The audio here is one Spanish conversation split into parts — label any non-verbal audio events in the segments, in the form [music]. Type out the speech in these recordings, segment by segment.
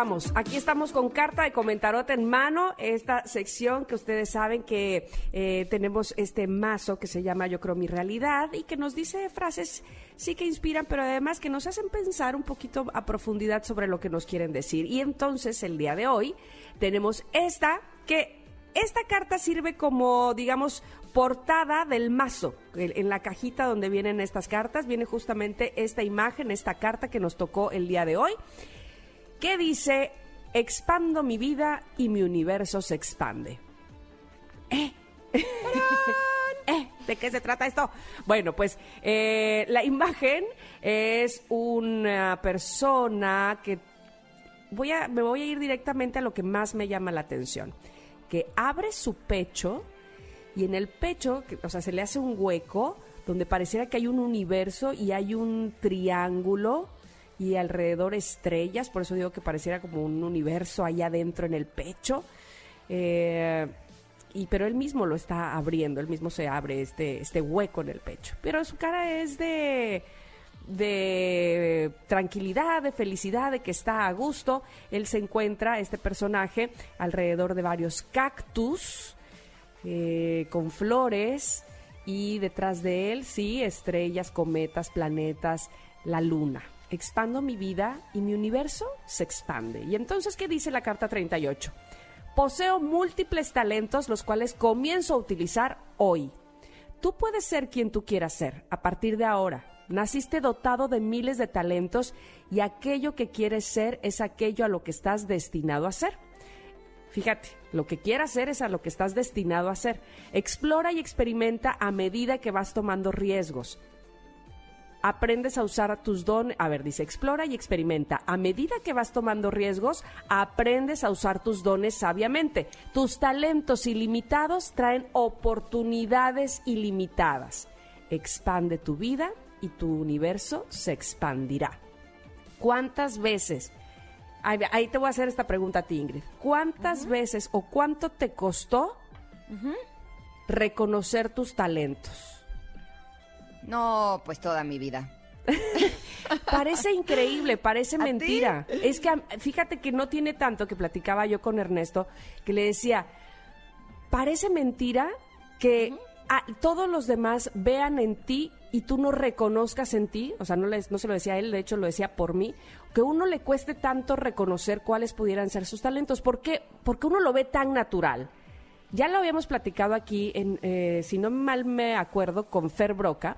estamos, aquí estamos con carta de comentarota en mano, esta sección que ustedes saben que eh, tenemos este mazo que se llama Yo creo mi realidad y que nos dice frases sí que inspiran, pero además que nos hacen pensar un poquito a profundidad sobre lo que nos quieren decir. Y entonces el día de hoy tenemos esta que esta carta sirve como, digamos, portada del mazo. En la cajita donde vienen estas cartas viene justamente esta imagen, esta carta que nos tocó el día de hoy, que dice, expando mi vida y mi universo se expande. ¿Eh? [laughs] ¿Eh? ¿De qué se trata esto? Bueno, pues eh, la imagen es una persona que voy a, me voy a ir directamente a lo que más me llama la atención que abre su pecho y en el pecho, o sea, se le hace un hueco donde pareciera que hay un universo y hay un triángulo y alrededor estrellas, por eso digo que pareciera como un universo allá adentro en el pecho. Eh, y pero él mismo lo está abriendo, él mismo se abre este, este hueco en el pecho. Pero su cara es de de tranquilidad, de felicidad, de que está a gusto. Él se encuentra, este personaje, alrededor de varios cactus eh, con flores y detrás de él, sí, estrellas, cometas, planetas, la luna. Expando mi vida y mi universo se expande. Y entonces, ¿qué dice la carta 38? Poseo múltiples talentos los cuales comienzo a utilizar hoy. Tú puedes ser quien tú quieras ser a partir de ahora Naciste dotado de miles de talentos y aquello que quieres ser es aquello a lo que estás destinado a ser. Fíjate, lo que quieras ser es a lo que estás destinado a ser. Explora y experimenta a medida que vas tomando riesgos. Aprendes a usar tus dones. A ver, dice, explora y experimenta. A medida que vas tomando riesgos, aprendes a usar tus dones sabiamente. Tus talentos ilimitados traen oportunidades ilimitadas. Expande tu vida y tu universo se expandirá. ¿Cuántas veces? Ahí, te voy a hacer esta pregunta a ti, Ingrid. ¿Cuántas veces o cuánto te costó reconocer tus talentos? No, pues toda mi vida. [laughs] parece increíble, parece mentira. Es que fíjate que no tiene tanto que platicaba yo con Ernesto, que le decía, parece mentira que todos los demás vean en ti y tú no reconozcas en ti, o sea, no, les, no se lo decía a él, de hecho lo decía por mí, que uno le cueste tanto reconocer cuáles pudieran ser sus talentos. ¿Por qué? Porque uno lo ve tan natural. Ya lo habíamos platicado aquí, en, eh, si no mal me acuerdo, con Fer Broca,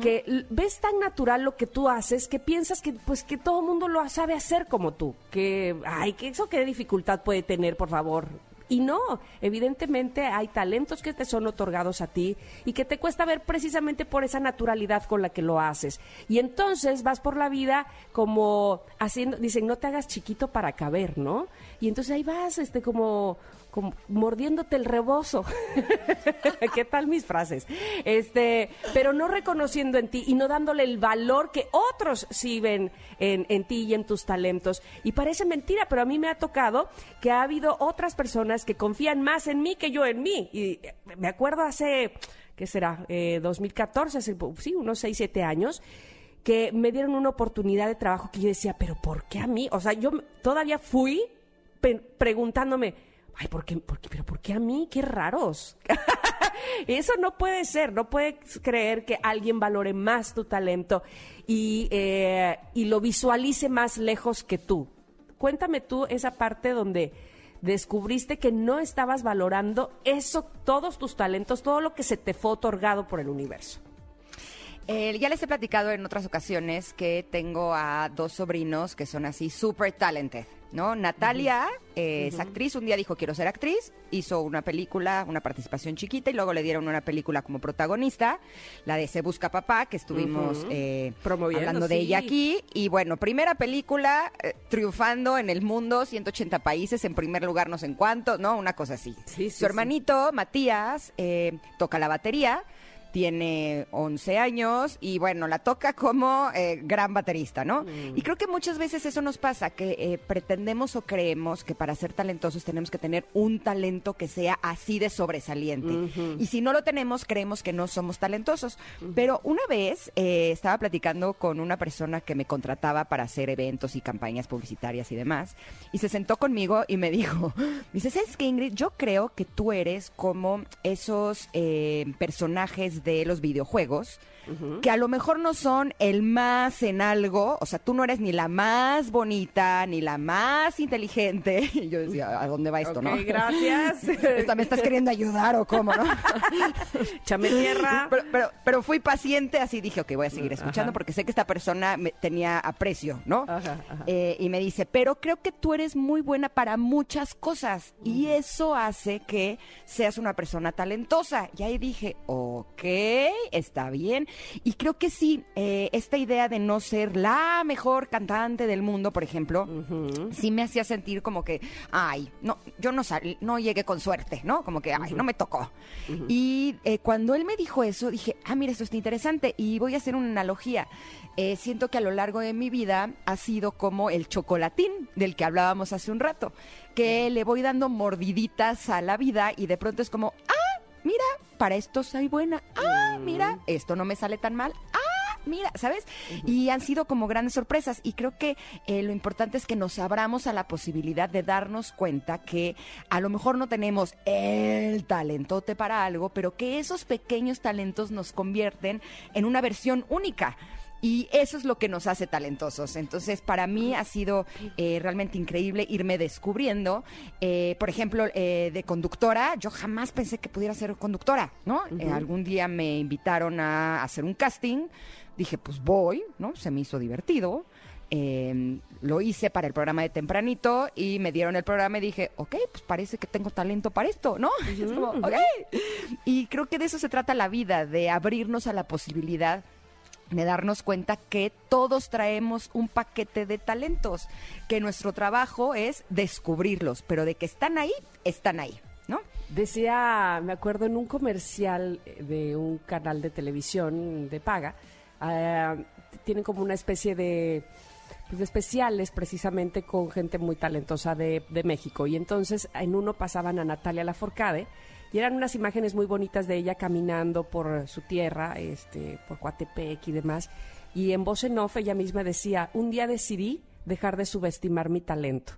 que ves tan natural lo que tú haces que piensas que pues que todo el mundo lo sabe hacer como tú. Que, ay, que eso qué dificultad puede tener, por favor. Y no, evidentemente hay talentos que te son otorgados a ti y que te cuesta ver precisamente por esa naturalidad con la que lo haces. Y entonces vas por la vida como haciendo, dicen, no te hagas chiquito para caber, ¿no? Y entonces ahí vas, este, como como mordiéndote el rebozo. [laughs] ¿Qué tal mis frases? Este, pero no reconociendo en ti y no dándole el valor que otros sí ven en, en, ti y en tus talentos. Y parece mentira, pero a mí me ha tocado que ha habido otras personas que confían más en mí que yo en mí. Y me acuerdo hace, ¿qué será? 2014, eh, hace, sí, unos 6, 7 años que me dieron una oportunidad de trabajo que yo decía, pero ¿por qué a mí? O sea, yo todavía fui preguntándome, ay, ¿por qué, pero ¿por qué a mí? Qué raros. [laughs] Eso no puede ser, no puedes creer que alguien valore más tu talento y, eh, y lo visualice más lejos que tú. Cuéntame tú esa parte donde descubriste que no estabas valorando eso, todos tus talentos, todo lo que se te fue otorgado por el universo. Eh, ya les he platicado en otras ocasiones que tengo a dos sobrinos que son así super talented, ¿no? Natalia eh, es actriz, un día dijo quiero ser actriz, hizo una película, una participación chiquita y luego le dieron una película como protagonista, la de Se Busca Papá, que estuvimos eh, hablando de ella aquí. Y bueno, primera película triunfando en el mundo, 180 países, en primer lugar no sé en cuánto, ¿no? Una cosa así. Su hermanito, Matías, toca la batería tiene 11 años y bueno, la toca como eh, gran baterista, ¿no? Mm. Y creo que muchas veces eso nos pasa, que eh, pretendemos o creemos que para ser talentosos tenemos que tener un talento que sea así de sobresaliente. Y si no lo tenemos, creemos que no somos talentosos. Pero una vez eh, estaba platicando con una persona que me contrataba para hacer eventos y campañas publicitarias y demás, y se sentó conmigo y me dijo, dice, ¿sabes qué, Ingrid? Yo creo que tú eres como esos eh, de los videojuegos que a lo mejor no son el más en algo, o sea, tú no eres ni la más bonita, ni la más inteligente. [laughs] Y yo decía, ¿a dónde va esto, Ok, no? gracias. [laughs] Esta- ¿Me estás queriendo ayudar o cómo, no? [laughs] Chame tierra. Pero, pero, pero fui paciente, así dije, ok, voy a seguir escuchando Ajá. porque sé que esta persona me- tenía aprecio, ¿no? Ajá, ajá. Eh, y me dice, pero creo que tú eres muy buena para muchas cosas y eso hace que seas una persona talentosa. Y ahí dije, ok, está bien. Y creo que sí, eh, esta idea de no ser la mejor cantante del mundo, por ejemplo, sí me hacía sentir como que, ay, no, yo no sal- no llegué con suerte, ¿no? Como que, ay, no me tocó. Y eh, cuando él me dijo eso, dije, ah, mira, esto está interesante y voy a hacer una analogía. Eh, siento que a lo largo de mi vida ha sido como el chocolatín del que hablábamos hace un rato, que le voy dando mordiditas a la vida y de pronto es como, ah, para esto soy buena, ah, mira, esto no me sale tan mal, ah, mira, ¿sabes? Y han sido como grandes sorpresas. Y creo que eh, lo importante es que nos abramos a la posibilidad de darnos cuenta que a lo mejor no tenemos el talentote para algo, pero que esos pequeños talentos nos convierten en una versión única. Y eso es lo que nos hace talentosos. Entonces, para mí ha sido eh, realmente increíble irme descubriendo. Eh, por ejemplo, eh, de conductora, yo jamás pensé que pudiera ser conductora, ¿no? Eh, algún día me invitaron a hacer un casting. Dije, pues voy, ¿no? Se me hizo divertido. Eh, lo hice para el programa de tempranito y me dieron el programa y dije, ok, pues parece que tengo talento para esto, ¿no? [laughs] Es como, ok. Y creo que de eso se trata la vida, de abrirnos a la posibilidad de darnos cuenta que todos traemos un paquete de talentos, que nuestro trabajo es descubrirlos, pero de que están ahí, están ahí, ¿no? Decía, me acuerdo en un comercial de un canal de televisión de paga, ah, tienen como una especie de, pues, de especiales precisamente con gente muy talentosa de, de México. Y entonces en uno pasaban a Natalia Laforcade y eran unas imágenes muy bonitas de ella caminando por su tierra, este, por Coatepec y demás. Y en voz en off ella misma decía, un día decidí dejar de subestimar mi talento.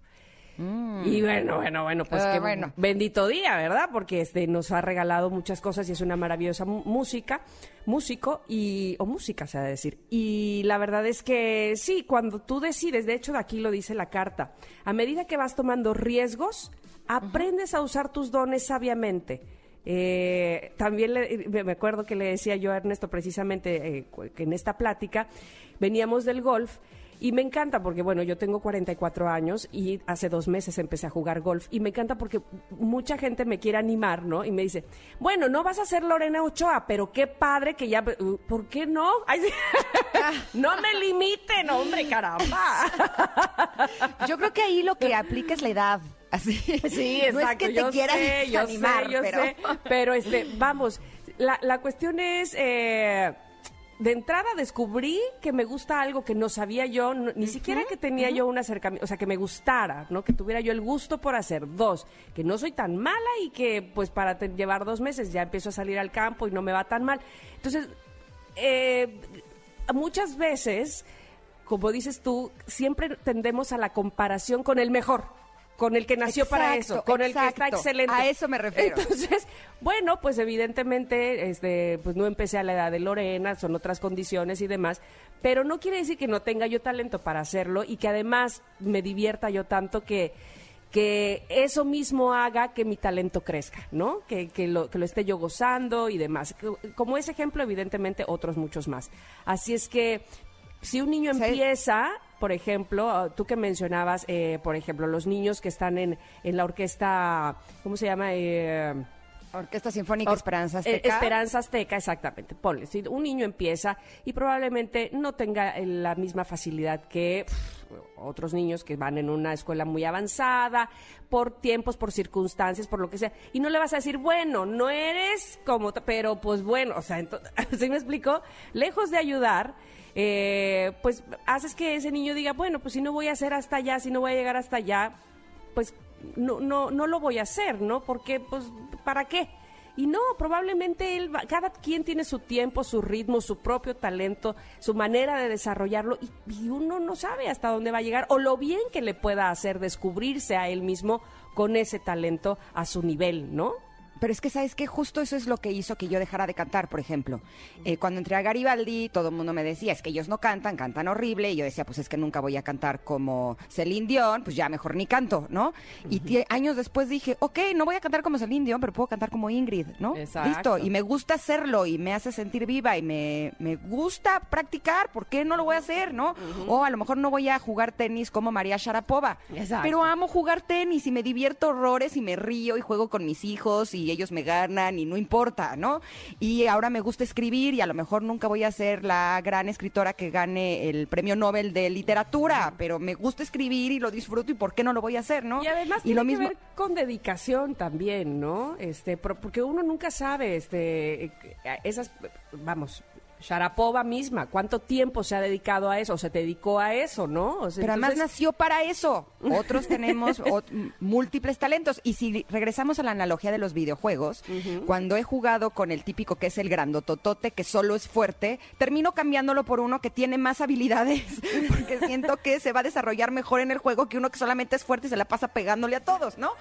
Y bueno, bueno, bueno, pues qué bueno. bendito día, ¿verdad? Porque este nos ha regalado muchas cosas y es una maravillosa música, músico y o música se ha de decir. Y la verdad es que sí, cuando tú decides, de hecho de aquí lo dice la carta, a medida que vas tomando riesgos, aprendes a usar tus dones sabiamente. Eh, también le- me me acuerdo que le decía yo a Ernesto precisamente eh, que en esta plática veníamos del golf y me encanta porque, bueno, yo tengo 44 años y hace dos meses empecé a jugar golf y me encanta porque mucha gente me quiere animar, ¿no? Y me dice, bueno, no vas a ser Lorena Ochoa, pero qué padre que ya... ¿Por qué no? [laughs] Ay, [laughs] no me limiten, hombre, caramba. Yo creo que ahí lo que aplica es la edad. Así. [laughs] Sí, No es exacto. que te yo animar, pero... sé. Pero, este, vamos, la, la cuestión es... eh, de entrada descubrí que me gusta algo que no sabía yo, no- ni siquiera que tenía yo un acercamiento, o sea, que me gustara, ¿no? Que tuviera yo el gusto por hacer. Dos, que no soy tan mala y que pues para llevar dos meses ya empiezo a salir al campo y no me va tan mal. Entonces, eh, muchas veces, como dices tú, siempre tendemos a la comparación con el mejor, con el que nació para eso, con el que está excelente. A eso me refiero. Entonces, [laughs] bueno, pues evidentemente, este, pues no empecé a la edad de Lorena, son otras condiciones y demás, pero no quiere decir que no tenga yo talento para hacerlo y que además me divierta yo tanto que que eso mismo haga que mi talento crezca, ¿no? Que, que lo, que lo esté yo gozando y demás. Como ese ejemplo, evidentemente, otros muchos más. Así es que si un niño empieza, por ejemplo, ah, tú que mencionabas, eh, por ejemplo, los niños que están en, en la orquesta, ¿cómo se llama? Eh, Orquesta Sinfónica Or- Esperanza eh, Azteca. Esperanza Azteca, exactamente. Ponle, si un niño empieza y probablemente no tenga eh, la misma facilidad que otros niños que van en una escuela muy avanzada, por tiempos, por circunstancias, por lo que sea, y no le vas a decir, bueno, no eres como, pero pues bueno, o sea, entonces, [laughs] ¿sí me explico? Lejos de ayudar, eh, pues haces que ese niño diga, bueno, pues si no voy a hacer hasta allá, si no voy a llegar hasta allá, pues no, no, no lo voy a hacer, ¿no? Porque, pues, ¿para qué? Y no, probablemente él cada quien tiene su tiempo, su ritmo, su propio talento, su manera de desarrollarlo y, y, uno no sabe hasta dónde va a llegar o lo bien que le pueda hacer descubrirse a él mismo con ese talento a su nivel, ¿no? Pero es que, ¿sabes qué? Justo eso es lo que hizo que yo dejara de cantar, por ejemplo. Eh, cuando entré a Garibaldi, todo el mundo me decía, es que ellos no cantan, cantan horrible. Y yo decía, pues es que nunca voy a cantar como Celine Dion, pues ya mejor ni canto, ¿no? Y años después dije, ok, no voy a cantar como Celine Dion, pero puedo cantar como Ingrid, ¿no? Listo. Y me gusta hacerlo y me hace sentir viva y me, me gusta practicar, ¿por qué no lo voy a hacer, no? O a lo mejor no voy a jugar tenis como María Sharapova. Pero amo jugar tenis y me divierto horrores y me río y juego con mis hijos y ellos me ganan y no importa, ¿no? Y ahora me gusta escribir y a lo mejor nunca voy a ser la gran escritora que gane el premio Nobel de literatura, pero me gusta escribir y lo disfruto y por qué no lo voy a hacer, ¿no? Y además tiene lo mismo... que ver con dedicación también, ¿no? Este, porque uno nunca sabe, este, esas, vamos, Sharapova misma, ¿cuánto tiempo se ha dedicado a eso? ¿O se dedicó a eso, no? Pero además nació para eso. Otros tenemos [laughs] múltiples talentos. Y si regresamos a la analogía de los videojuegos, cuando he jugado con el típico que es el grandototote, que solo es fuerte, termino cambiándolo por uno que tiene más habilidades, [laughs] porque siento que se va a desarrollar mejor en el juego que uno que solamente es fuerte y se la pasa pegándole a todos, ¿no?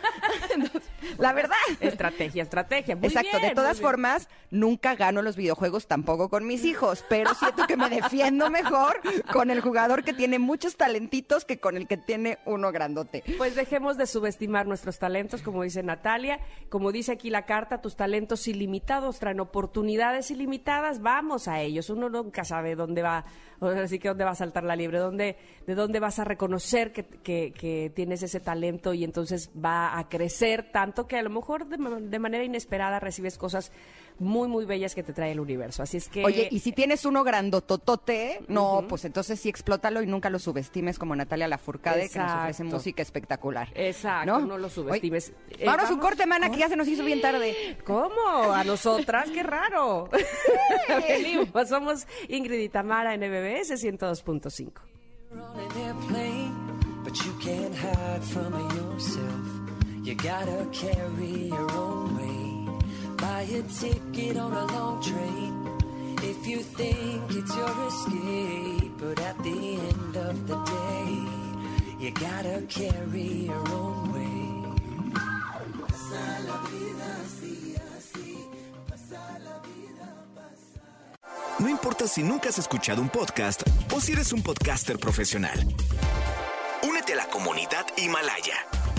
[laughs] la verdad. Estrategia, estrategia. Muy Exacto. de todas formas, nunca gano los videojuegos tampoco con mis hijos hijos, pero siento que me defiendo mejor con el jugador que tiene muchos talentitos que con el que tiene uno grandote. Pues dejemos de subestimar nuestros talentos, como dice Natalia. Como dice aquí la carta, tus talentos ilimitados traen oportunidades ilimitadas. Vamos a ellos. Uno nunca sabe dónde va, así que dónde va a saltar la libre, dónde, de dónde vas a reconocer que, tienes ese talento y entonces va a crecer tanto que a lo mejor de manera inesperada recibes cosas muy, muy bellas que te trae el universo. Así es que. Oye, y si tienes uno grandototote, no, pues entonces sí explótalo y nunca lo subestimes como Natalia Lafourcade, que nos ofrece música espectaula. Exacto, no, lo subestimes. Eh, a un corte, mana, que ya se nos hizo bien tarde. ¿Cómo? ¿A nosotras? ¡Qué raro! [laughs] Venimos, somos Ingrid y Tamara en MBS 102.5. You gotta carry your own. No importa si nunca has escuchado un podcast o si eres un podcaster profesional. Únete a la comunidad Himalaya.